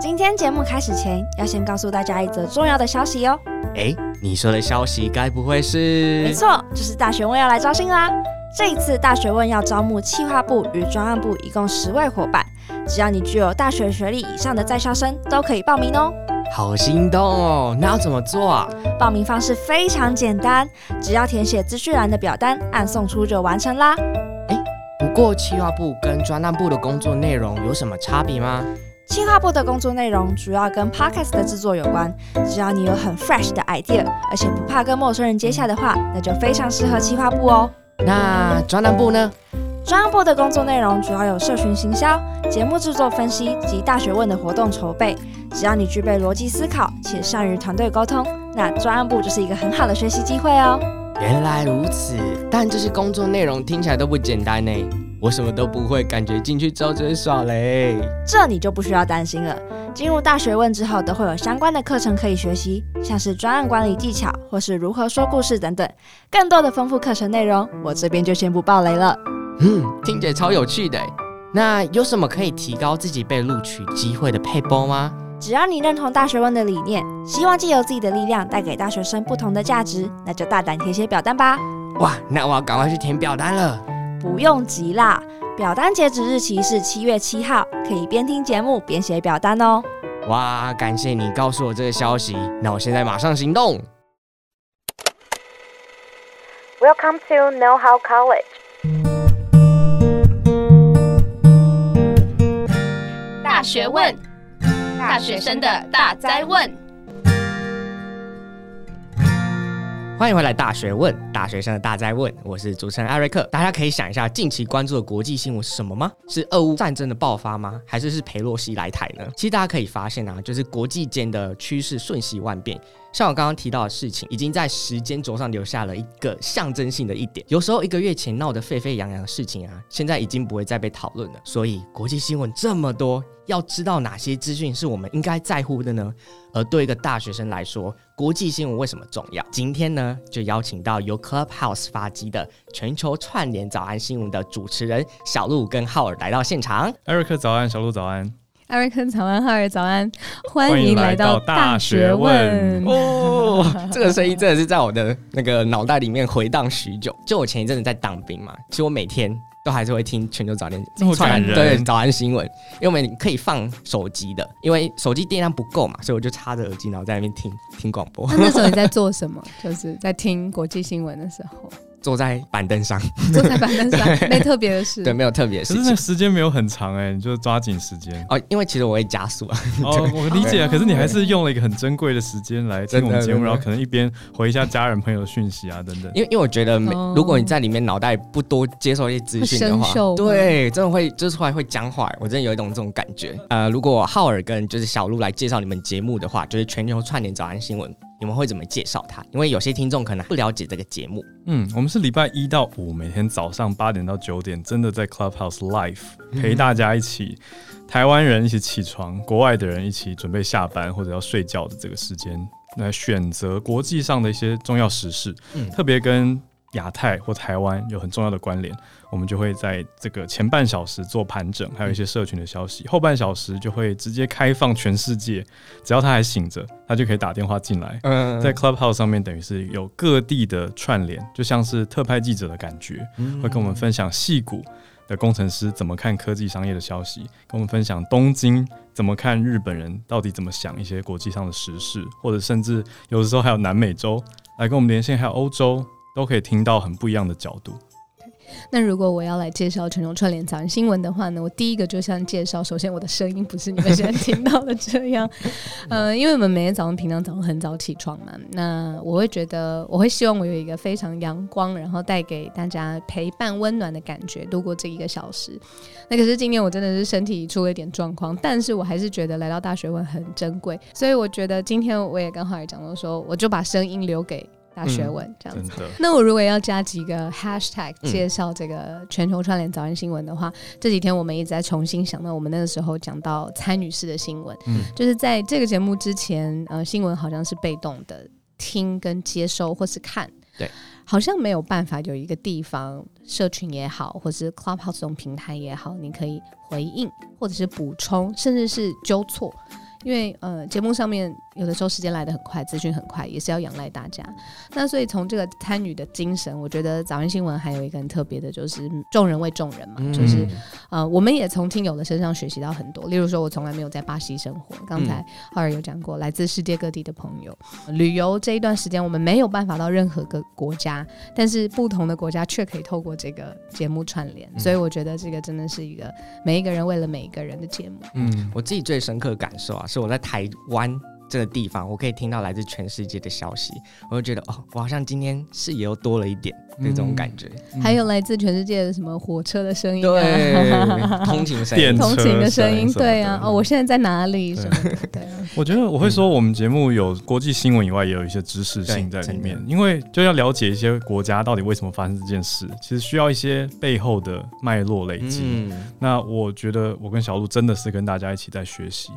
今天节目开始前，要先告诉大家一则重要的消息哦。哎，你说的消息该不会是？没错，就是大学问要来招新啦。这一次大学问要招募企划部与专案部一共十位伙伴，只要你具有大学学历以上的在校生都可以报名哦。好心动哦！那要怎么做啊？报名方式非常简单，只要填写资讯栏的表单，按送出就完成啦。哎，不过企划部跟专案部的工作内容有什么差别吗？企划部的工作内容主要跟 Podcast 的制作有关，只要你有很 fresh 的 idea，而且不怕跟陌生人接洽的话，那就非常适合企划部哦。那专案部呢？专案部的工作内容主要有社群行销、节目制作分析及大学问的活动筹备。只要你具备逻辑思考且善于团队沟通，那专案部就是一个很好的学习机会哦。原来如此，但这些工作内容听起来都不简单呢。我什么都不会，感觉进去之后耍雷。这你就不需要担心了。进入大学问之后，都会有相关的课程可以学习，像是专案管理技巧或是如何说故事等等。更多的丰富课程内容，我这边就先不爆雷了。嗯，听起来超有趣的。那有什么可以提高自己被录取机会的配波吗？只要你认同大学问的理念，希望借由自己的力量带给大学生不同的价值，那就大胆填写表单吧。哇，那我要赶快去填表单了。不用急啦，表单截止日期是七月七号，可以边听节目边写表单哦。哇，感谢你告诉我这个消息，那我现在马上行动。Welcome to Know How College。大学问。大学生的大哉问，欢迎回来！大学问，大学生的大灾问，我是主持人艾瑞克。大家可以想一下，近期关注的国际新闻是什么吗？是俄乌战争的爆发吗？还是是佩洛西来台呢？其实大家可以发现啊，就是国际间的趋势瞬息万变。像我刚刚提到的事情，已经在时间轴上留下了一个象征性的一点。有时候一个月前闹得沸沸扬扬的事情啊，现在已经不会再被讨论了。所以国际新闻这么多，要知道哪些资讯是我们应该在乎的呢？而对一个大学生来说，国际新闻为什么重要？今天呢，就邀请到由 Clubhouse 发机的全球串联早安新闻的主持人小鹿跟浩尔来到现场。艾瑞克早安，小鹿早安。艾瑞克早安，浩尔早安，欢迎来到大学问哦！这个声音真的是在我的那个脑袋里面回荡许久。就我前一阵子在当兵嘛，其实我每天都还是会听全球早安串对早安新闻，因为我们可以放手机的，因为手机电量不够嘛，所以我就插着耳机，然后在那边听听广播。那那时候你在做什么？就是在听国际新闻的时候。坐在板凳上，坐在板凳上，没特别的事。对，没有特别的事。可是那时间没有很长哎、欸，你就抓紧时间哦。因为其实我会加速啊。哦，我理解啊。可是你还是用了一个很珍贵的时间来听我们节目，然后可能一边回一下家人朋友的讯息啊等等。因为因为我觉得，如果你在里面脑袋不多接受一些资讯的话，对，真的会就是后来会僵化。我真的有一种这种感觉。呃，如果浩尔跟就是小鹿来介绍你们节目的话，就是全球串联早安新闻。你们会怎么介绍它？因为有些听众可能不了解这个节目。嗯，我们是礼拜一到五每天早上八点到九点，真的在 Clubhouse Live 陪大家一起，嗯、台湾人一起起床，国外的人一起准备下班或者要睡觉的这个时间，来选择国际上的一些重要时事，嗯、特别跟亚太或台湾有很重要的关联。我们就会在这个前半小时做盘整，还有一些社群的消息。后半小时就会直接开放全世界，只要他还醒着，他就可以打电话进来。嗯，在 Clubhouse 上面，等于是有各地的串联，就像是特派记者的感觉，会跟我们分享戏骨的工程师怎么看科技商业的消息，跟我们分享东京怎么看日本人到底怎么想一些国际上的时事，或者甚至有的时候还有南美洲来跟我们连线，还有欧洲，都可以听到很不一样的角度。那如果我要来介绍全球串联早安新闻的话呢，我第一个就像介绍，首先我的声音不是你们现在听到的这样，呃，因为我们每天早上平常早上很早起床嘛，那我会觉得我会希望我有一个非常阳光，然后带给大家陪伴温暖的感觉度过这一个小时。那可是今天我真的是身体出了一点状况，但是我还是觉得来到大学问很珍贵，所以我觉得今天我也刚好也讲到说，我就把声音留给。大学问这样子，嗯、那我如果要加几个 hashtag 介绍这个全球串联早安新闻的话，嗯、这几天我们一直在重新想到我们那个时候讲到蔡女士的新闻，嗯，就是在这个节目之前，呃，新闻好像是被动的听跟接收或是看，对，好像没有办法有一个地方，社群也好，或是 Clubhouse 这种平台也好，你可以回应或者是补充，甚至是纠错。因为呃，节目上面有的时候时间来得很快，资讯很快，也是要仰赖大家。那所以从这个参与的精神，我觉得早安新闻还有一个很特别的，就是众人为众人嘛，嗯、就是呃，我们也从听友的身上学习到很多。例如说，我从来没有在巴西生活，刚才浩尔有讲过，来自世界各地的朋友旅游这一段时间，我们没有办法到任何个国家，但是不同的国家却可以透过这个节目串联。所以我觉得这个真的是一个每一个人为了每一个人的节目。嗯，我自己最深刻的感受啊。是我在台湾这个地方，我可以听到来自全世界的消息，我就觉得哦，我好像今天视野又多了一点。那种感觉，还有来自全世界的什么火车的声音，对，通勤声音，通勤的声音，对啊，哦，我现在在哪里？什么的，对啊。我觉得我会说，我们节目有国际新闻以外，也有一些知识性在里面，因为就要了解一些国家到底为什么发生这件事，其实需要一些背后的脉络累积。那我觉得我跟小鹿真的是跟大家一起在学习。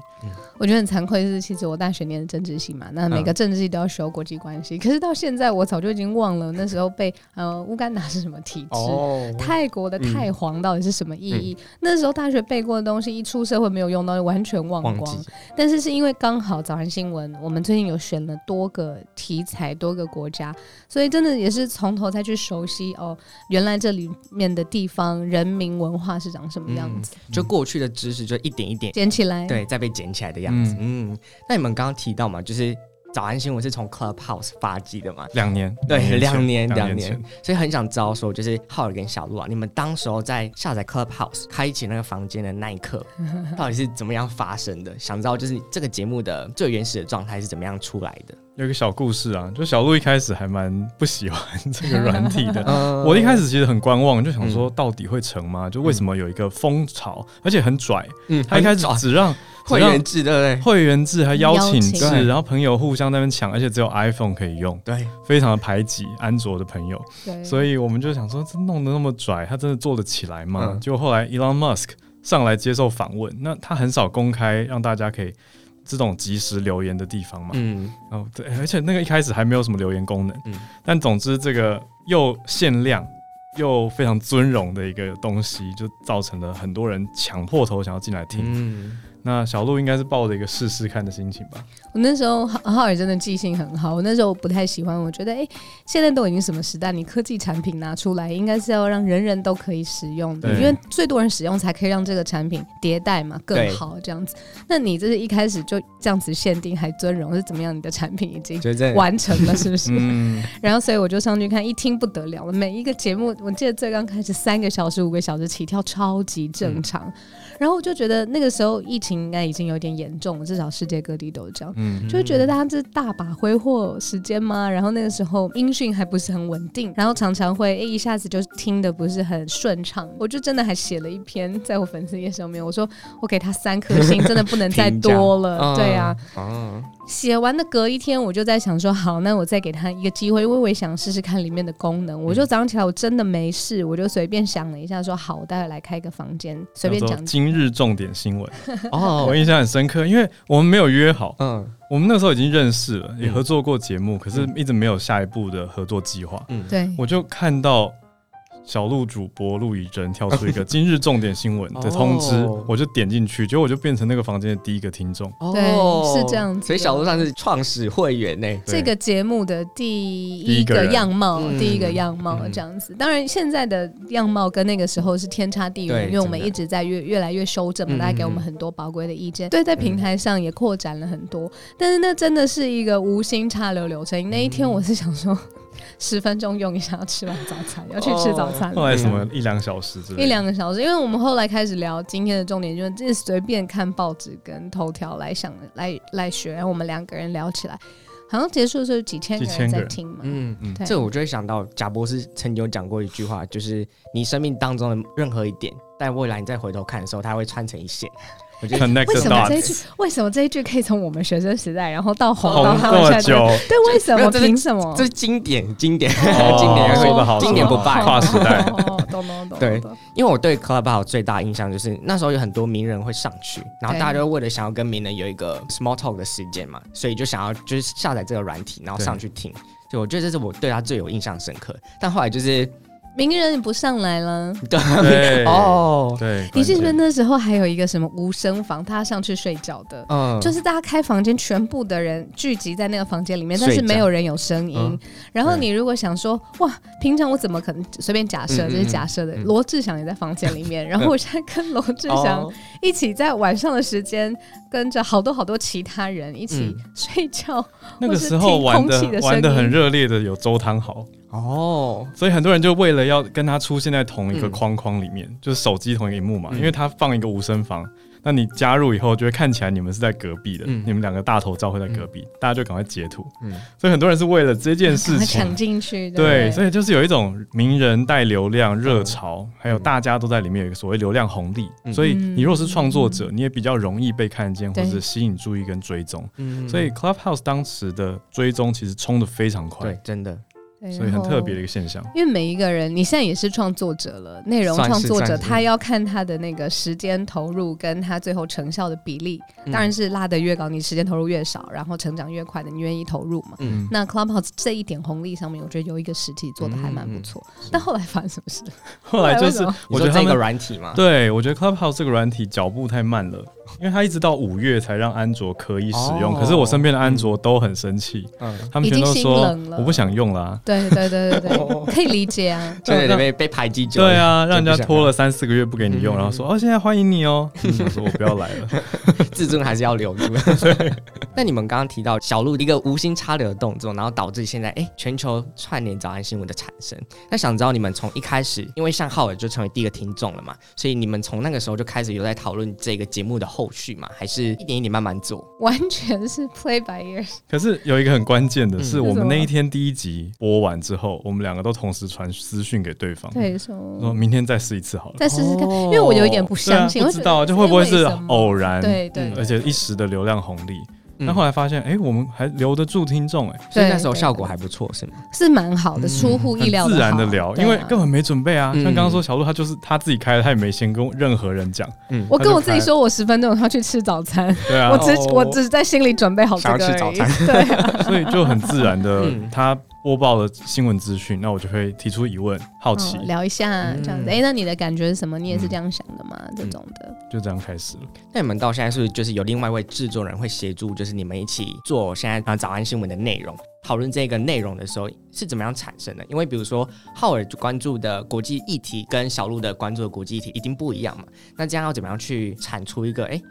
我觉得很惭愧的是，其实我大学念的政治系嘛，那每个政治系都要学国际关系，可是到现在我早就已经忘了那时候被呃。乌干达是什么体制？哦、泰国的太皇到底是什么意义？嗯、那时候大学背过的东西，一出社会没有用到，完全忘光。忘。但是是因为刚好早安新闻，我们最近有选了多个题材、多个国家，所以真的也是从头再去熟悉哦，原来这里面的地方、人民、文化是长什么样子。嗯、就过去的知识，就一点一点捡起来，对，再被捡起来的样子。嗯，嗯，那你们刚刚提到嘛，就是。早安新闻是从 Clubhouse 发迹的嘛？两年，对，两年，两年，所以很想知道说，就是浩尔跟小鹿啊，你们当时候在下载 Clubhouse 开启那个房间的那一刻，到底是怎么样发生的？想知道就是这个节目的最原始的状态是怎么样出来的？有一个小故事啊，就小鹿一开始还蛮不喜欢这个 软体的，我一开始其实很观望，就想说到底会成吗？就为什么有一个风潮，而且很拽，嗯，他一开始只让。会员制对不对？会员制还邀请制，请然后朋友互相在那边抢，而且只有 iPhone 可以用，对，非常的排挤安卓的朋友。对，所以我们就想说，这弄得那么拽，他真的做得起来吗？嗯、结果后来 Elon Musk 上来接受访问，那他很少公开让大家可以这种即时留言的地方嘛。嗯，哦对，而且那个一开始还没有什么留言功能。嗯，但总之这个又限量又非常尊荣的一个东西，就造成了很多人抢破头想要进来听。嗯。那小鹿应该是抱着一个试试看的心情吧。我那时候浩尔真的记性很好。我那时候不太喜欢，我觉得哎、欸，现在都已经什么时代，你科技产品拿出来，应该是要让人人都可以使用的，对因为最多人使用才可以让这个产品迭代嘛，更好这样子。那你这是一开始就这样子限定还尊荣是怎么样？你的产品已经完成了，是不是？嗯、然后所以我就上去看，一听不得了了。每一个节目，我记得最刚开始三个小时、五个小时起跳，超级正常。嗯然后我就觉得那个时候疫情应该已经有点严重了，至少世界各地都这样，嗯，就会觉得大家这大把挥霍时间吗？然后那个时候音讯还不是很稳定，然后常常会诶一下子就听的不是很顺畅。我就真的还写了一篇在我粉丝页上面，我说我给他三颗星，真的不能再多了，对呀，啊。写完的隔一天，我就在想说，好，那我再给他一个机会，因为我也想试试看里面的功能。我就早上起来，我真的没事，我就随便想了一下，说好，我待会来开个房间，随便讲。今日重点新闻 哦，我印象很深刻，因为我们没有约好，嗯，我们那时候已经认识了，也合作过节目，可是一直没有下一步的合作计划。嗯，对，我就看到。小鹿主播陆以真跳出一个今日重点新闻 的通知，哦、我就点进去，结果我就变成那个房间的第一个听众。对，是这样子。所以小鹿算是创始会员呢，这个节目的第一个样貌，第一个样貌这样子。当然，现在的样貌跟那个时候是天差地远，因为我们一直在越越来越修正嘛，大家给我们很多宝贵的意见。对，在平台上也扩展了很多，但是那真的是一个无心插柳柳成荫。那一天我是想说。十分钟用一下，要吃完早餐，要去吃早餐。后来什么一两小时之类，一两个小时，因为我们后来开始聊今天的重点，就是这随便看报纸跟头条来想来来学，然后我们两个人聊起来，好像结束的时候几千个人在听嘛。嗯嗯，对这我就会想到贾博士曾经有讲过一句话，就是你生命当中的任何一点，在未来你再回头看的时候，它会串成一线。为什么这一句？为什么这一句可以从我们学生时代，然后到红到他们现在？对，为什么？凭什么？这是经典，经典，经典，说得好，经典不败，跨时代。懂懂懂。对，因为我对 Clubhouse 最大印象就是那时候有很多名人会上去，然后大家就为了想要跟名人有一个 small talk 的时间嘛，所以就想要就是下载这个软体，然后上去听。就我觉得这是我对他最有印象深刻。但后来就是名人不上来了。对。哦，对，你是不记得那时候还有一个什么无声房，他上去睡觉的，嗯，就是大家开房间，全部的人聚集在那个房间里面，但是没有人有声音。嗯。然后你如果想说，哇，平常我怎么可能随便假设，这是假设的。嗯。罗志祥也在房间里面，然后我现在跟罗志祥哦。一起在晚上的时间，跟着好多好多其他人一起睡觉。那个时候玩的或是听空气的声音。玩的很热烈的有周汤豪，哦，所以很多人就为了要跟他出现在同一个框框里面，就是手机同一个荧幕嘛，嗯。因为他放一个无声房，那你加入以后就会看起来你们是在隔壁的，嗯。你们两个大头照会在隔壁，大家就赶快截图，嗯。所以很多人是为了这件事情抢进去，对，所以以就是有一种名人带流量热潮，还有大家都在里面有一个所谓流量红利，嗯。所以你如果是创作者，你也比较容易被看见，或者是吸引注意跟追踪。嗯。所以 Clubhouse 当时的追踪其实冲的非常快。对，，真的，所以很特别的一个现象。因为每一个人，你现在也是创作者了，内容创作者，他要看他的那个时间投入跟他最后成效的比例，嗯当然是拉得越高，你时间投入越少，然后成长越快的，你愿意投入嘛？嗯，那 Clubhouse 这一点红利上面，我觉得有一个实体做的还蛮不错。嗯但后来发生什么事？后来就是我觉得这个软体嘛，对我觉得 Clubhouse 这个软体脚步太慢了，因为他一直到五月才让安卓可以使用，哦可是我身边的安卓都很生气，嗯，他们全都已经心说冷了我不想用啦、对对对对 哦对，可以理解啊。对对被被排挤久了，对啊，让人家拖了三四个月不给你用，嗯然后说哦，现在欢迎你哦。嗯我说我不要来了。自尊还是要留住。那你们刚刚提到小鹿一个无心插柳的动作，然后导致现在哎、全球串联早安新闻的产生。那想知道你们从一开始，因为像浩尔就成为第一个听众了嘛，所以你们从那个时候就开始有在讨论这个节目的后续嘛，还是一点一点慢慢做？完全是 play by ear。可是有一个很关键的嗯是，我们那一天第一集播完之后，我们两个都同时传私讯给对方，对，说说明天再试一次好了。再试试看，哦因为我有一点不相信，不知道就会不会是偶然？对对嗯而且一时的流量红利。嗯。那后来发现，哎，我们还留得住听众，哎，所以那时候效果还不错，是吗？是蛮好的，嗯出乎意料的自然的聊，因为根本没准备啊。嗯。像刚刚说小鹿，他就是他自己开的，他也没先跟任何人讲。嗯，我跟我自己说，我十分钟要去吃早餐，对啊。我，只哦。我只是在心里准备好这个想要吃早餐。对啊，所以就很自然的嗯，他播报了新闻资讯，那我就会提出疑问，好奇哦，聊一下这样子。嗯哎，那你的感觉是什么？你也是这样想的吗？这种的，就这样开始了。那你们到现在是不是就是有另外一位制作人会协助，就是你们一起做现在啊早安新闻的内容？讨论这个内容的时候是怎么样产生的？因为比如说浩尔关注的国际议题跟小鹿的关注的国际议题一定不一样嘛，那这样要怎么样去产出一个哎？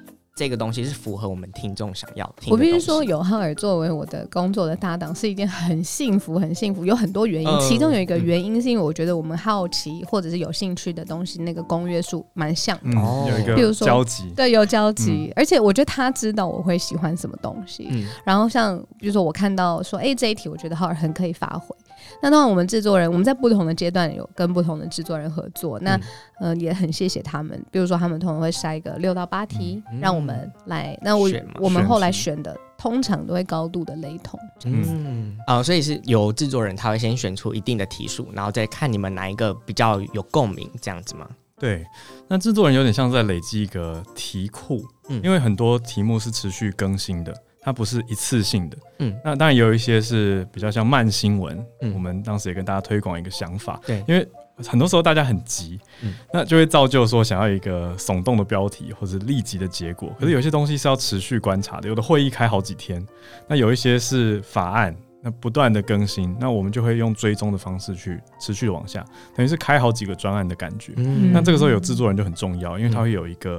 这个东西是符合我们听众想要听的。我必须说，有浩尔作为我的工作的搭档是一件很幸福、很幸福，有很多原因。嗯其中有一个原因是因为我觉得我们好奇或者是有兴趣的东西，那个公约数蛮像的。嗯，哦有一个比如说交集。对，有交集，而且我觉得他知道我会喜欢什么东西。嗯然后像比如说我看到说，哎，这一题我觉得浩尔很可以发挥。那当然，我们制作人我们在不同的阶段有跟不同的制作人合作，那、嗯呃也很谢谢他们。比如说他们通常会筛一个六到八题，嗯让我们来。那我我们后来选的通常都会高度的雷同。嗯啊、所以是由制作人他会先选出一定的题数，然后再看你们哪一个比较有共鸣，这样子吗？对，那制作人有点像在累积一个题库，嗯因为很多题目是持续更新的，它不是一次性的。嗯那当然有一些是比较像慢新闻，嗯我们当时也跟大家推广一个想法，对因为很多时候大家很急，嗯那就会造就说想要一个耸动的标题或者立即的结果。可是有些东西是要持续观察的，有的会议开好几天，那有一些是法案，那不断的更新，那我们就会用追踪的方式去持续往下，等于是开好几个专案的感觉。嗯那这个时候有制作人就很重要，因为他会有一个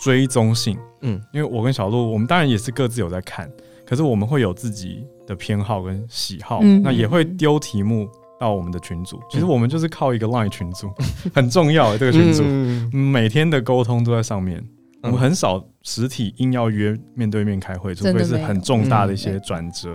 追踪性。嗯因为我跟小鹿，我们当然也是各自有在看，可是我们会有自己的偏好跟喜好，嗯那也会丢题目到我们的群组。其实我们就是靠一个 Line 群组，很重要的这个群组，嗯每天的沟通都在上面。我嗯们很少实体硬要约面对面开会，除非是很重大的一嗯些转折，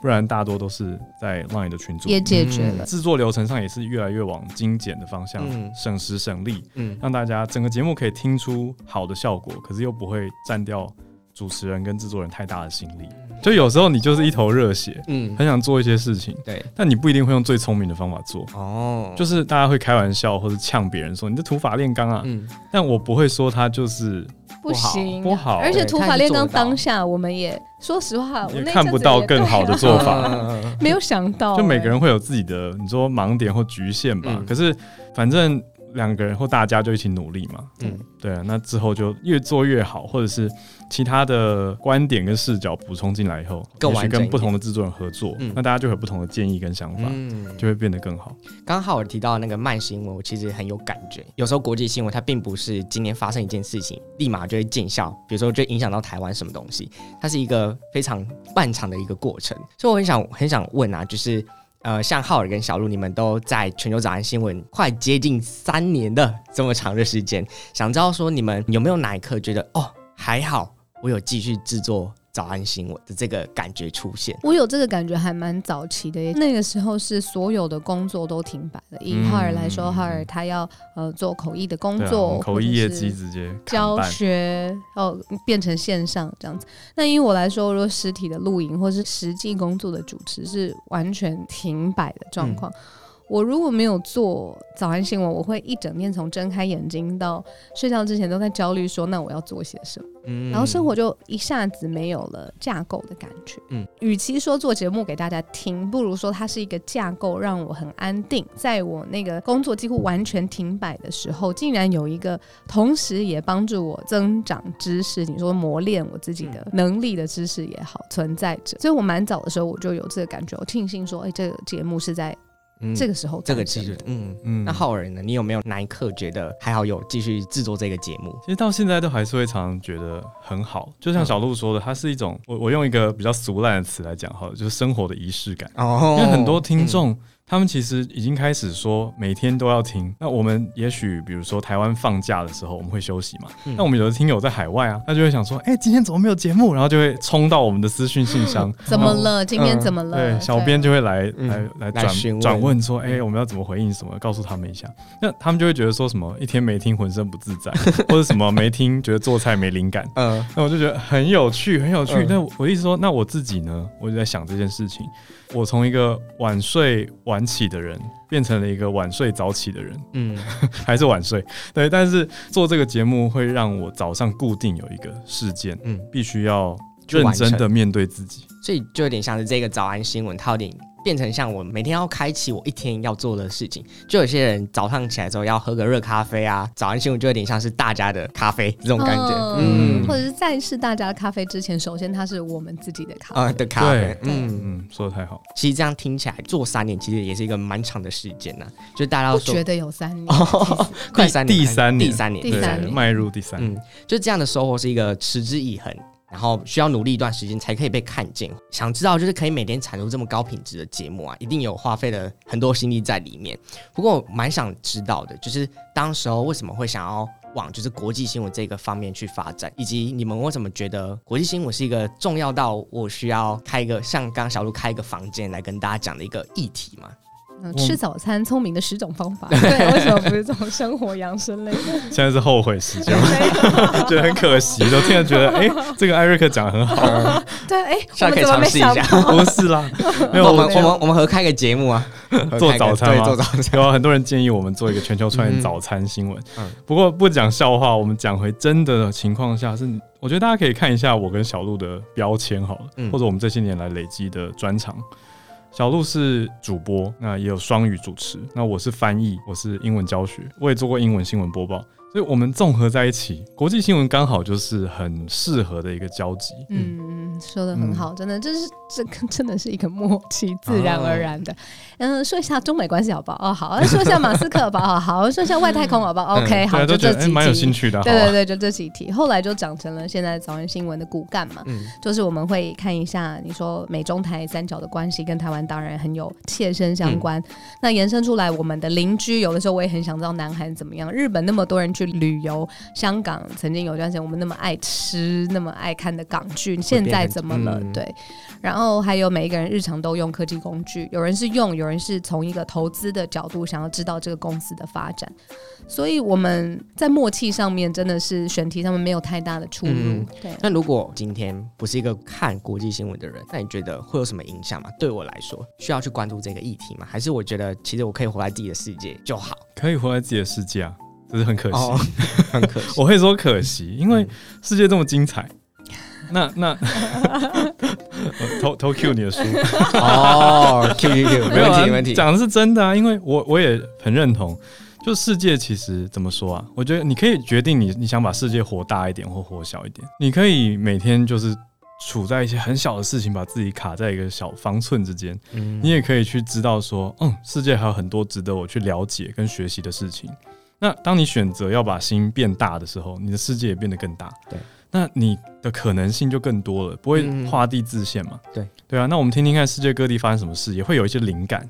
不然大多都是在 Line 的群组也。解决了。制作流程上也是越来越往精简的方向，嗯省时省力。嗯让大家整个节目可以听出好的效果，可是又不会占掉主持人跟制作人太大的心力。就有时候你就是一头热血，嗯，很想做一些事情，对但你不一定会用最聪明的方法做。哦，就是是大家会开玩笑或者呛别人说你这土法炼钢啊，嗯但我不会说他就是不行，不好。而且土法炼钢当下，我们也说实话，也看不到更好的做法，没有想到，就每个人会有自己的你说盲点或局限吧。可是反正。两个人或大家就一起努力嘛，嗯，对啊，那之后就越做越好，或者是其他的观点跟视角补充进来以后，更完整，跟不同的制作人合作，嗯，那大家就有不同的建议跟想法，嗯，就会变得更好。刚好我提到那个慢新闻，我其实很有感觉。有时候国际新闻它并不是今年发生一件事情，立马就会见效，比如说就影响到台湾什么东西，它是一个非常漫长的一个过程。所以我很想很想问啊，就是。呃，像浩尔跟小鹿，你们都在全球早安新闻快接近三年的这么长的时间，想知道说你们有没有哪一刻觉得哦，还好，我有继续制作。早安新闻的这个感觉出现，我有这个感觉还蛮早期的耶。那个时候是所有的工作都停摆了。以哈尔来说，哈尔他要呃做口译的工作，口译业绩直接教学哦变成线上这样子。那因为我来说，如果实体的录影或是实际工作的主持是完全停摆的状况。嗯我如果没有做早安新闻，我会一整天从睁开眼睛到睡觉之前都在焦虑，说那我要做些什么？嗯，然后生活就一下子没有了架构的感觉。嗯，与其说做节目给大家听，不如说它是一个架构，让我很安定。在我那个工作几乎完全停摆的时候，竟然有一个同时也帮助我增长知识，你说磨练我自己的能力的知识也好，存在着。所以我蛮早的时候我就有这个感觉，我庆幸说，哎，这个节目是在。嗯、这个时候，这个其实，嗯嗯，那浩然呢？你有没有哪一刻觉得还好有继续制作这个节目？其实到现在都还是会常常觉得很好，就像小鹿说的，它是一种我我用一个比较俗烂的词来讲，好了，就是生活的仪式感。哦，因为很多听众。嗯他们其实已经开始说每天都要听。那我们也许比如说台湾放假的时候我们会休息嘛？嗯、那我们有的听友在海外啊，他就会想说：哎、欸，今天怎么没有节目？然后就会冲到我们的私讯信箱，怎么了？今天怎么了？对，小编就会来来来转转问说：哎、欸，我们要怎么回应什么？告诉他们一下。那他们就会觉得说什么一天没听浑身不自在，或者什么没听觉得做菜没灵感。嗯，那我就觉得很有趣，很有趣。嗯、那我意思说，那我自己呢？我就在想这件事情。我从一个晚睡晚起的人变成了一个晚睡早起的人，嗯，还是晚睡，对。但是做这个节目会让我早上固定有一个事件，嗯，必须要认真的面对自己，所以就有点像是这个早安新闻，它有点。变成像我每天要开启我一天要做的事情，就有些人早上起来之后要喝个热咖啡啊，早安新闻就有点像是大家的咖啡这种感觉，嗯，或者是在是大家的咖啡之前，首先它是我们自己的咖啡。啊的咖啡，嗯嗯，说的太好。其实这样听起来做三年其实也是一个蛮长的时间呢，就大家都觉得有三年，快三年，第三年，第三年，第三年。迈入第三年，嗯，就这样的收获是一个持之以恒。然后需要努力一段时间才可以被看见。想知道就是可以每天产出这么高品质的节目啊，一定有花费了很多心力在里面。不过我蛮想知道的，就是当时候为什么会想要往就是国际新闻这个方面去发展，以及你们为什么觉得国际新闻是一个重要到我需要开一个像刚小鹿开一个房间来跟大家讲的一个议题吗吗？吃早餐，聪明的十种方法。对，为什么不是这种生活养生类的？现在是后悔时间，觉得很可惜。都听了觉得，哎，这个艾瑞克讲的很好。对，哎，下次可以尝试一下。不是啦，没有，我们我们我们合开个节目啊，做早餐吗？做早餐。有很多人建议我们做一个全球串联早餐新闻。嗯。不过不讲笑话，我们讲回真的情况下，是我觉得大家可以看一下我跟小鹿的标签好了，或者我们这些年来累积的专长。小鹿是主播，那也有双语主持。那我是翻译，我是英文教学，我也做过英文新闻播报。所以我们综合在一起，国际新闻刚好就是很适合的一个交集。嗯，说的很好，真的，这是这个真的是一个默契，自然而然的。嗯，说一下中美关系好不好？哦，好。说一下马斯克好不好？好。说一下外太空好不好？OK，好。就这几题，蛮有兴趣的。对对对，就这几题。后来就长成了现在早安新闻的骨干嘛。嗯，就是我们会看一下，你说美中台三角的关系跟台湾当然很有切身相关。那延伸出来，我们的邻居有的时候我也很想知道南韩怎么样，日本那么多人。去旅游，香港曾经有段时间，我们那么爱吃、那么爱看的港剧，现在怎么了？嗯、对，然后还有每一个人日常都用科技工具，有人是用，有人是从一个投资的角度想要知道这个公司的发展，所以我们在默契上面真的是选题上面没有太大的出入。嗯、对，那如果今天不是一个看国际新闻的人，那你觉得会有什么影响吗？对我来说，需要去关注这个议题吗？还是我觉得其实我可以活在自己的世界就好？可以活在自己的世界啊。只是很可惜，哦、很可惜。我会说可惜，因为世界这么精彩。那那 偷偷 Q 你的书哦，Q Q Q，没问题 没问题，讲的是真的啊，因为我我也很认同，就世界其实怎么说啊？我觉得你可以决定你你想把世界活大一点或活小一点，你可以每天就是处在一些很小的事情，把自己卡在一个小方寸之间，嗯，你也可以去知道说，嗯，世界还有很多值得我去了解跟学习的事情。那当你选择要把心变大的时候，你的世界也变得更大。对。那你的可能性就更多了，不会画地自限嘛？对对啊，那我们听听看世界各地发生什么事，也会有一些灵感。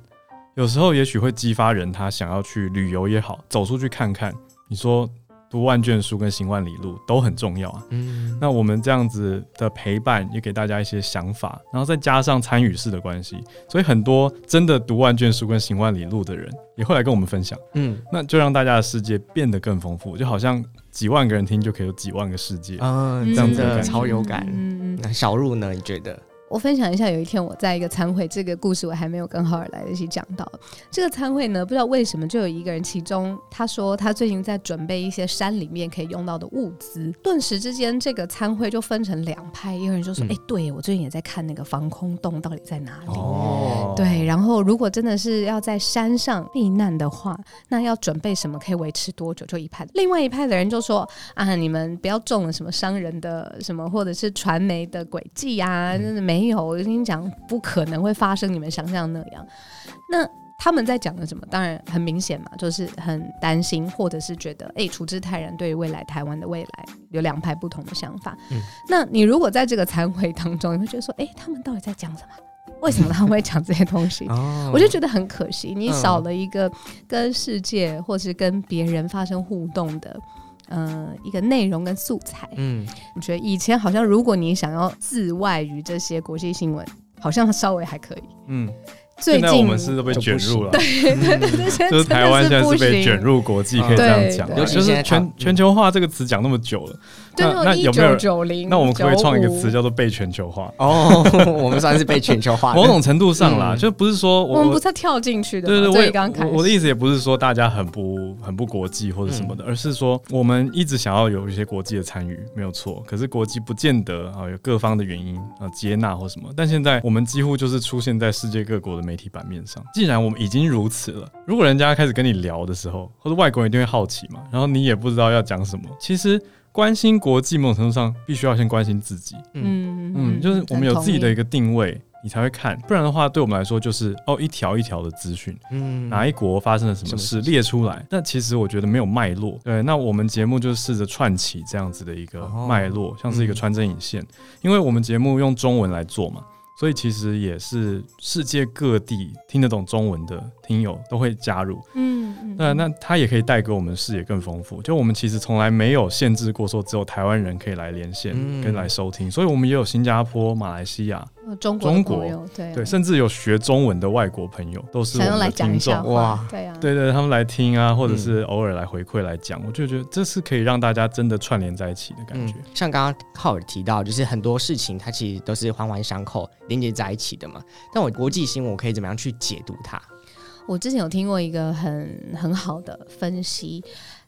有时候也许会激发人他想要去旅游也好，走出去看看。你说。读万卷书跟行万里路都很重要啊。嗯，那我们这样子的陪伴也给大家一些想法，然后再加上参与式的关系，所以很多真的读万卷书跟行万里路的人也会来跟我们分享。嗯，那就让大家的世界变得更丰富，就好像几万个人听就可以有几万个世界。嗯，这样子超有感。嗯，那小鹿呢？你觉得？我分享一下，有一天我在一个餐会，这个故事我还没有跟浩尔来得及讲到。这个餐会呢，不知道为什么就有一个人，其中他说他最近在准备一些山里面可以用到的物资，顿时之间这个餐会就分成两派，一个人就说：“哎、嗯，欸、对我最近也在看那个防空洞到底在哪里。哦”对，然后如果真的是要在山上避难的话，那要准备什么可以维持多久？就一派。另外一派的人就说：“啊，你们不要中了什么商人的什么，或者是传媒的诡计啊，真的没。”没有，我跟你讲，不可能会发生你们想象那样。那他们在讲的什么？当然很明显嘛，就是很担心，或者是觉得，哎、欸，处之泰然，对于未来台湾的未来有两派不同的想法。嗯，那你如果在这个参会当中，你会觉得说，哎、欸，他们到底在讲什么？为什么他们会讲这些东西？我就觉得很可惜，你少了一个跟世界或是跟别人发生互动的。呃，一个内容跟素材，嗯，我觉得以前好像如果你想要自外于这些国际新闻，好像稍微还可以，嗯。最近我们是都被卷入了，对对对，就是台湾现在是被卷入国际，可以这样讲，就是全全球化这个词讲那么久了，那那有没有？那我们可不可以创一个词叫做被全球化？哦，我们算是被全球化，某种程度上啦，就不是说我们不是跳进去的，对对，我刚开，我的意思也不是说大家很不很不国际或者什么的，而是说我们一直想要有一些国际的参与，没有错。可是国际不见得啊有各方的原因啊接纳或什么，但现在我们几乎就是出现在世界各国的媒体版面上，既然我们已经如此了，如果人家开始跟你聊的时候，或者外国人一定会好奇嘛，然后你也不知道要讲什么。其实关心国际，某种程度上必须要先关心自己。嗯嗯，就是我们有自己的一个定位，你才会看，不然的话，对我们来说就是哦一条一条的资讯，嗯，哪一国发生了什么事列出来，那其实我觉得没有脉络。对，那我们节目就试着串起这样子的一个脉络，像是一个穿针引线，因为我们节目用中文来做嘛。所以其实也是世界各地听得懂中文的听友都会加入，嗯，嗯，那那他也可以带给我们视野更丰富。就我们其实从来没有限制过说只有台湾人可以来连线跟来收听，所以我们也有新加坡、马来西亚。中国，中国对对，甚至有学中文的外国朋友都是我们的听众哇，对啊，对对，他们来听啊，或者是偶尔来回馈来讲，我就觉得这是可以让大家真的串联在一起的感觉。像刚刚浩尔提到，就是很多事情它其实都是环环相扣、连接在一起的嘛。但我国际新闻我可以怎么样去解读它？我之前有听过一个很很好的分析。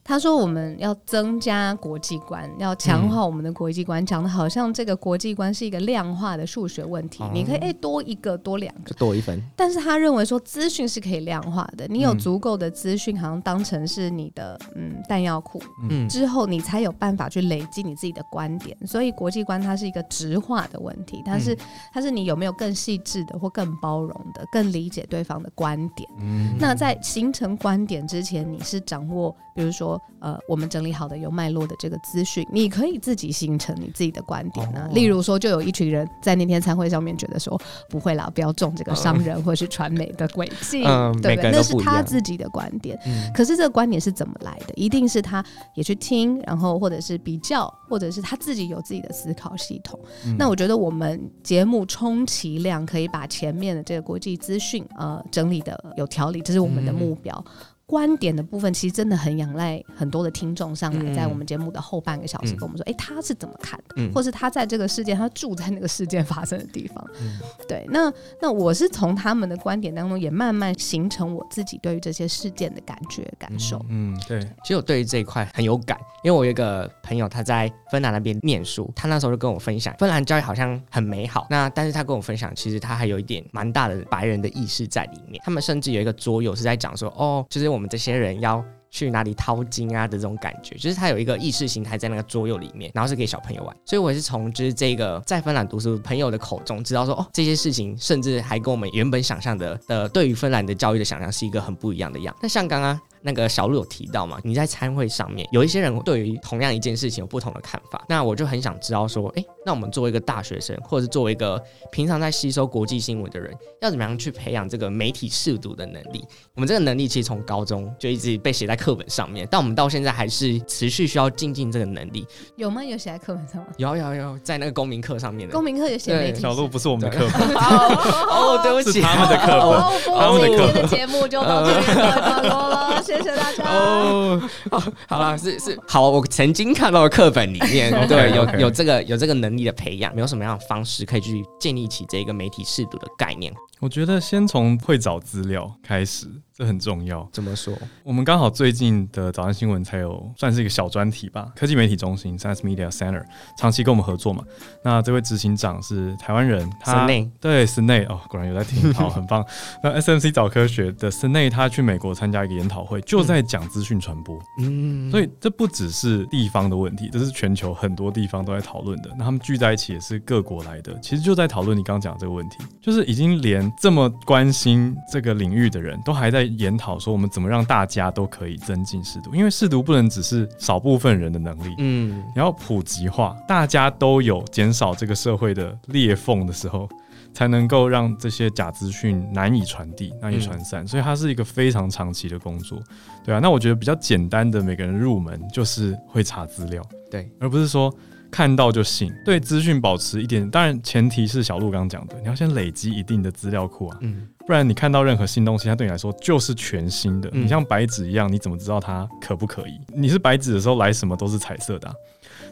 他说：“我们要增加国际观，要强化我们的国际观，讲的、嗯、好像这个国际观是一个量化的数学问题。嗯、你可以诶、欸、多一个多两个，就多一分。但是他认为说资讯是可以量化的，你有足够的资讯，好像当成是你的嗯弹药库，嗯，之后你才有办法去累积你自己的观点。所以国际观它是一个直化的问题，它是、嗯、它是你有没有更细致的或更包容的，更理解对方的观点。嗯，那在形成观点之前，你是掌握。”比如说，呃，我们整理好的有脉络的这个资讯，你可以自己形成你自己的观点呢、啊。哦、例如说，就有一群人在那天餐会上面觉得说，不会啦，不要中这个商人或是传媒的诡计，嗯、对不对？那是他自己的观点。嗯、可是这个观点是怎么来的？一定是他也去听，然后或者是比较，或者是他自己有自己的思考系统。嗯、那我觉得我们节目充其量可以把前面的这个国际资讯呃整理的有条理，这是我们的目标。嗯观点的部分，其实真的很仰赖很多的听众上来，嗯、在我们节目的后半个小时跟我们说，哎、嗯欸，他是怎么看的，嗯、或是他在这个事件，他住在那个事件发生的地方。嗯、对，那那我是从他们的观点当中，也慢慢形成我自己对于这些事件的感觉感受。嗯，对，其实我对于这一块很有感，因为我有一个朋友他在芬兰那边念书，他那时候就跟我分享，芬兰教育好像很美好，那但是他跟我分享，其实他还有一点蛮大的白人的意识在里面。他们甚至有一个桌游是在讲说，哦，就是我们这些人要。去哪里淘金啊的这种感觉，就是它有一个意识形态在那个桌游里面，然后是给小朋友玩。所以我是从就是这个在芬兰读书朋友的口中知道说，哦，这些事情甚至还跟我们原本想象的的，对于芬兰的教育的想象是一个很不一样的样。那像刚刚。那个小鹿有提到嘛？你在餐会上面有一些人对于同样一件事情有不同的看法，那我就很想知道说，哎，那我们作为一个大学生，或者是作为一个平常在吸收国际新闻的人，要怎么样去培养这个媒体试读的能力？我们这个能力其实从高中就一直被写在课本上面，但我们到现在还是持续需要精进这个能力。有吗？有写在课本上吗？有有有，在那个公民课上面的。公民课有写媒体。小鹿不是我们的课本。哦，对不起，他们的课本。他们的课本。节目就到这里告一段落了，谢谢大家。哦，好，好了，是是，好，我曾经看到的课本里面，对，有有这个有这个能力的培养，没有什么样的方式可以去建立起这个媒体适度的概念？我觉得先从会找资料开始。这很重要。怎么说？我们刚好最近的早安新闻才有算是一个小专题吧。科技媒体中心 Science Media Center 长期跟我们合作嘛。那这位执行长是台湾人，他内对森内哦，果然有在听，好，很棒。那 SMC 早科学的森内他去美国参加一个研讨会，就在讲资讯传播。嗯，所以这不只是地方的问题，这是全球很多地方都在讨论的。那他们聚在一起也是各国来的，其实就在讨论你刚刚讲这个问题，就是已经连这么关心这个领域的人都还在。研讨说我们怎么让大家都可以增进识读，因为识读不能只是少部分人的能力，嗯，你要普及化，大家都有减少这个社会的裂缝的时候，才能够让这些假资讯难以传递、难以传散。嗯、所以它是一个非常长期的工作，对啊。那我觉得比较简单的，每个人入门就是会查资料，对，而不是说看到就信。对资讯保持一点，当然前提是小鹿刚刚讲的，你要先累积一定的资料库啊，嗯。不然你看到任何新东西，它对你来说就是全新的。你像白纸一样，你怎么知道它可不可以？你是白纸的时候来什么都是彩色的啊。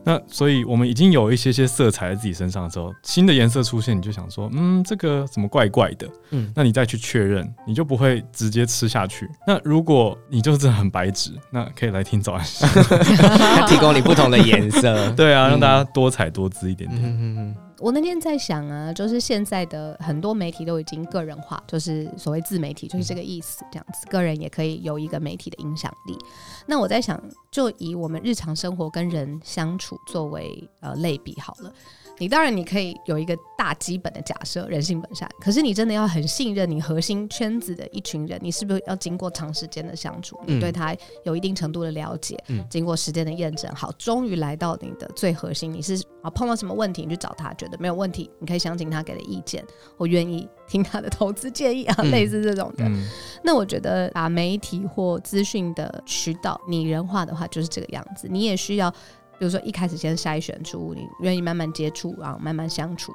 那所以我们已经有一些些色彩在自己身上的时候，新的颜色出现，你就想说，嗯，这个怎么怪怪的？嗯，那你再去确认，你就不会直接吃下去。那如果你就是很白纸，那可以来听早安，提供你不同的颜色。对啊，让大家多彩多姿一点点。嗯嗯嗯。我那天在想啊，就是现在的很多媒体都已经个人化，就是所谓自媒体，就是这个意思，这样子，个人也可以有一个媒体的影响力。那我在想，就以我们日常生活跟人相处作为呃类比好了。你当然你可以有一个大基本的假设，人性本善。可是你真的要很信任你核心圈子的一群人，你是不是要经过长时间的相处，你对他有一定程度的了解，嗯、经过时间的验证，好，终于来到你的最核心。你是啊碰到什么问题，你去找他，觉得没有问题，你可以相信他给的意见，我愿意听他的投资建议啊，嗯、类似这种的。嗯、那我觉得把媒体或资讯的渠道拟人化的话，就是这个样子。你也需要。比如说，一开始先筛选出你愿意慢慢接触啊，慢慢相处，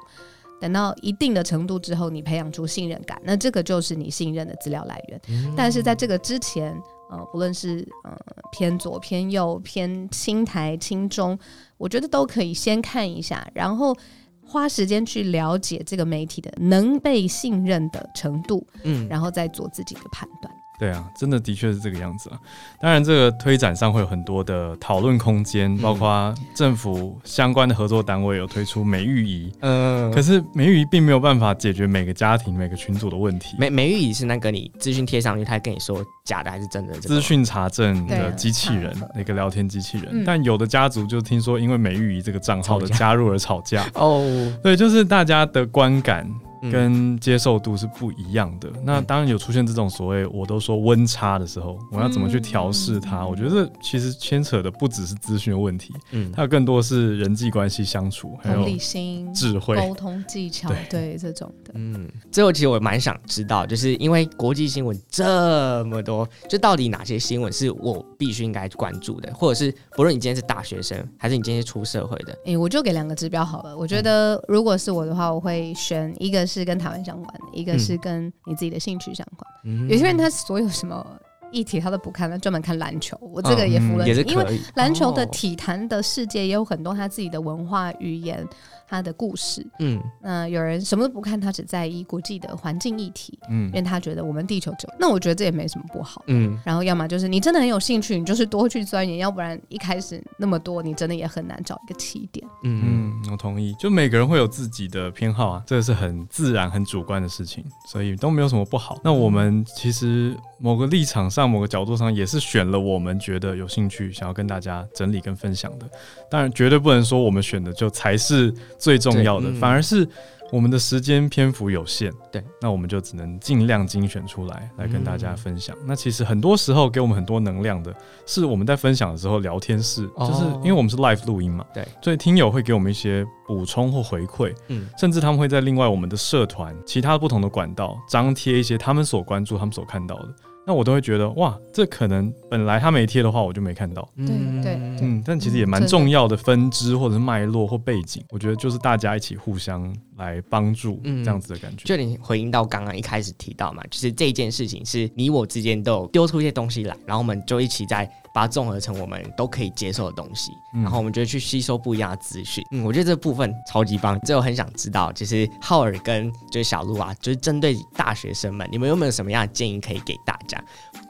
等到一定的程度之后，你培养出信任感，那这个就是你信任的资料来源。嗯、但是在这个之前，呃，不论是呃偏左、偏右、偏青台、青中，我觉得都可以先看一下，然后花时间去了解这个媒体的能被信任的程度，嗯，然后再做自己的判断。对啊，真的的确是这个样子啊。当然，这个推展上会有很多的讨论空间，包括政府相关的合作单位有推出美育仪，嗯，可是美育仪并没有办法解决每个家庭、每个群组的问题。美美育仪是那个你资讯贴上去，他跟你说假的还是真的？资讯查证的机器人，那个聊天机器人。嗯、但有的家族就听说，因为美育仪这个账号的加入而吵架。哦，对，就是大家的观感。跟接受度是不一样的。嗯、那当然有出现这种所谓我都说温差的时候，我要怎么去调试它？嗯、我觉得这其实牵扯的不只是资讯问题，嗯，它更多是人际关系相处，还有理性、智慧、沟通技巧，对，对这种的。嗯，最后其实我蛮想知道，就是因为国际新闻这么多，就到底哪些新闻是我必须应该关注的，或者是不论你今天是大学生，还是你今天是出社会的，哎、欸，我就给两个指标好了。我觉得如果是我的话，我会选一个。是跟台湾相关的，一个是跟你自己的兴趣相关。嗯、有些人他所有什么议题他都不看，他专门看篮球。我这个也服了，因为篮球的体坛的世界也有很多他自己的文化语言。他的故事，嗯，那有人什么都不看，他只在意国际的环境议题，嗯，因为他觉得我们地球就，那我觉得这也没什么不好，嗯，然后要么就是你真的很有兴趣，你就是多去钻研，要不然一开始那么多，你真的也很难找一个起点，嗯嗯，我同意，就每个人会有自己的偏好啊，这个是很自然、很主观的事情，所以都没有什么不好。那我们其实某个立场上、某个角度上，也是选了我们觉得有兴趣、想要跟大家整理跟分享的，当然绝对不能说我们选的就才是。最重要的，反而是我们的时间篇幅有限，对，那我们就只能尽量精选出来，来跟大家分享。那其实很多时候给我们很多能量的，是我们在分享的时候聊天室，就是因为我们是 live 录音嘛，对，所以听友会给我们一些补充或回馈，嗯，甚至他们会在另外我们的社团其他不同的管道张贴一些他们所关注、他们所看到的。那我都会觉得哇，这可能本来他没贴的话，我就没看到。对对，嗯，但其实也蛮重要的分支或者是脉络或背景，我觉得就是大家一起互相来帮助这样子的感觉。就你回应到刚刚一开始提到嘛，就是这件事情是你我之间都有丢出一些东西来，然后我们就一起在。把它综合成我们都可以接受的东西，嗯、然后我们就去吸收不一样的资讯。嗯，我觉得这部分超级棒。最后很想知道，就是浩尔跟就是小鹿啊，就是针对大学生们，你们有没有什么样的建议可以给大家？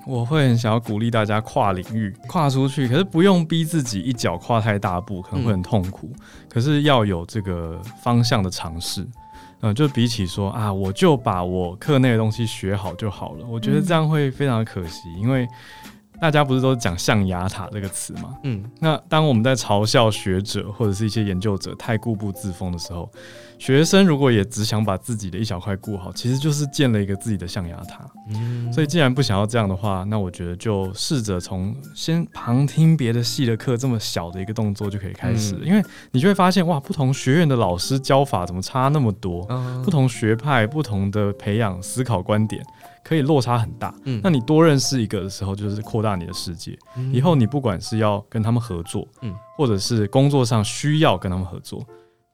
我会很想要鼓励大家跨领域、跨出去，可是不用逼自己一脚跨太大步，可能会很痛苦。嗯、可是要有这个方向的尝试。嗯、呃，就比起说啊，我就把我课内的东西学好就好了，我觉得这样会非常的可惜，因为。大家不是都讲象牙塔这个词吗？嗯，那当我们在嘲笑学者或者是一些研究者太固步自封的时候，学生如果也只想把自己的一小块顾好，其实就是建了一个自己的象牙塔。嗯，所以既然不想要这样的话，那我觉得就试着从先旁听别的系的课这么小的一个动作就可以开始，嗯，因为你就会发现哇，不同学院的老师教法怎么差那么多，嗯，不同学派不同的培养思考观点。可以落差很大，嗯，那你多认识一个的时候，就是扩大你的世界。嗯，以后你不管是要跟他们合作，嗯，或者是工作上需要跟他们合作，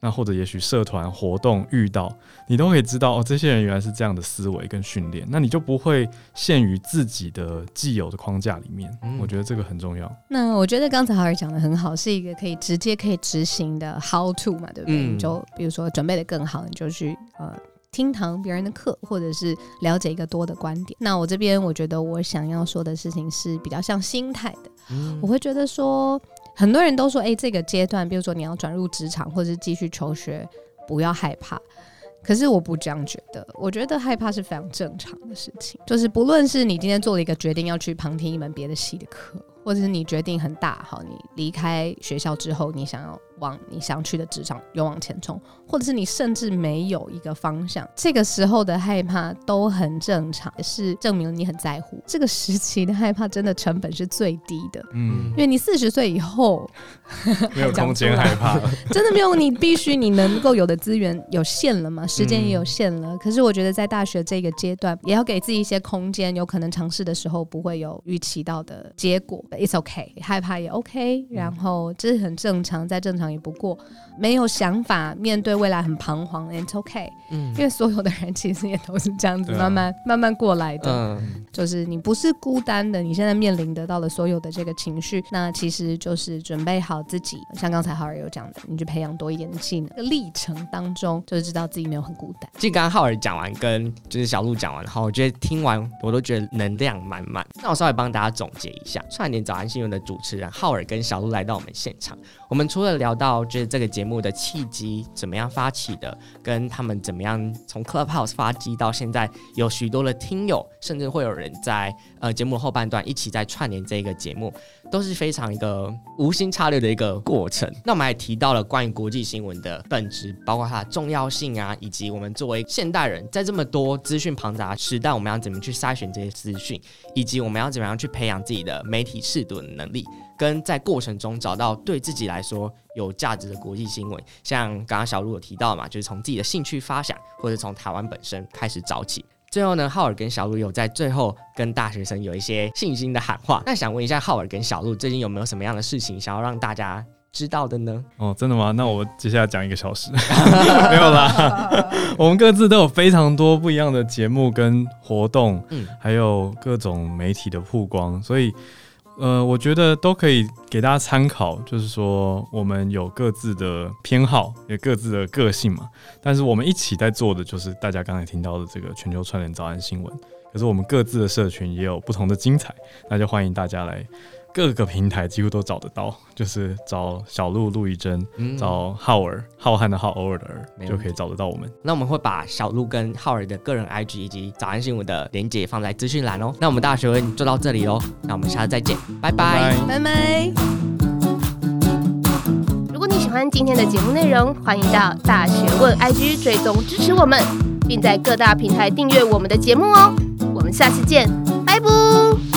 那或者也许社团活动遇到，你都可以知道哦，这些人原来是这样的思维跟训练，那你就不会限于自己的既有的框架里面。嗯，我觉得这个很重要。那我觉得刚才浩尔讲的很好，是一个可以直接可以执行的 how to 嘛，对不对？嗯，你就比如说准备的更好，你就去呃。听堂别人的课，或者是了解一个多的观点。那我这边，我觉得我想要说的事情是比较像心态的。嗯，我会觉得说，很多人都说，哎，这个阶段，比如说你要转入职场，或者是继续求学，不要害怕。可是我不这样觉得，我觉得害怕是非常正常的事情。就是不论是你今天做了一个决定，要去旁听一门别的系的课，或者是你决定很大，好，你离开学校之后，你想要。往你想去的职场勇往前冲，或者是你甚至没有一个方向，这个时候的害怕都很正常，也是证明了你很在乎。这个时期的害怕真的成本是最低的，嗯，因为你四十岁以后 没有空间害怕，真的没有，你必须你能够有的资源有限了嘛，时间也有限了。嗯，可是我觉得在大学这个阶段，也要给自己一些空间，有可能尝试的时候不会有预期到的结果，It's okay，害怕也 OK，然后这是很正常，在正常。也不过没有想法，面对未来很彷徨，It's okay，嗯，因为所有的人其实也都是这样子慢慢、啊、慢慢过来的，嗯，就是你不是孤单的，你现在面临得到了所有的这个情绪，那其实就是准备好自己，像刚才浩尔有讲的，你去培养多一点的技能，历程当中就是知道自己没有很孤单。其实刚刚浩尔讲完，跟就是小鹿讲完，然后我觉得听完我都觉得能量满满。那我稍微帮大家总结一下，串联早安新闻的主持人浩尔跟小鹿来到我们现场，我们除了聊到就是这个节目的契机怎么样发起的，跟他们怎么样从 Clubhouse 发迹到现在有许多的听友，甚至会有人在呃节目后半段一起在串联这个节目，都是非常一个无心插柳的一个过程。那我们还提到了关于国际新闻的本质，包括它的重要性啊，以及我们作为现代人在这么多资讯庞杂时代，我们要怎么去筛选这些资讯，以及我们要怎么样去培养自己的媒体识读的能力。跟在过程中找到对自己来说有价值的国际新闻，像刚刚小路有提到嘛，就是从自己的兴趣发想，或者从台湾本身开始找起。最后呢，浩尔跟小路有在最后跟大学生有一些信心的喊话。那想问一下，浩尔跟小路最近有没有什么样的事情想要让大家知道的呢？哦，真的吗？那我接下来讲一个小时，没有啦。我们各自都有非常多不一样的节目跟活动，嗯，还有各种媒体的曝光，所以。呃，我觉得都可以给大家参考，就是说我们有各自的偏好，有各自的个性嘛。但是我们一起在做的，就是大家刚才听到的这个全球串联早安新闻。可是我们各自的社群也有不同的精彩，那就欢迎大家来。各个平台几乎都找得到，就是找小鹿陆一真，嗯、找浩尔浩瀚的浩偶尔的尔，就可以找得到我们。那我们会把小鹿跟浩尔的个人 IG 以及早安新闻的连结放在资讯栏哦。那我们大学问就到这里喽，那我们下次再见，拜拜拜拜。如果你喜欢今天的节目内容，欢迎到大学问 IG 追踪支持我们，并在各大平台订阅我们的节目哦。我们下次见，拜拜。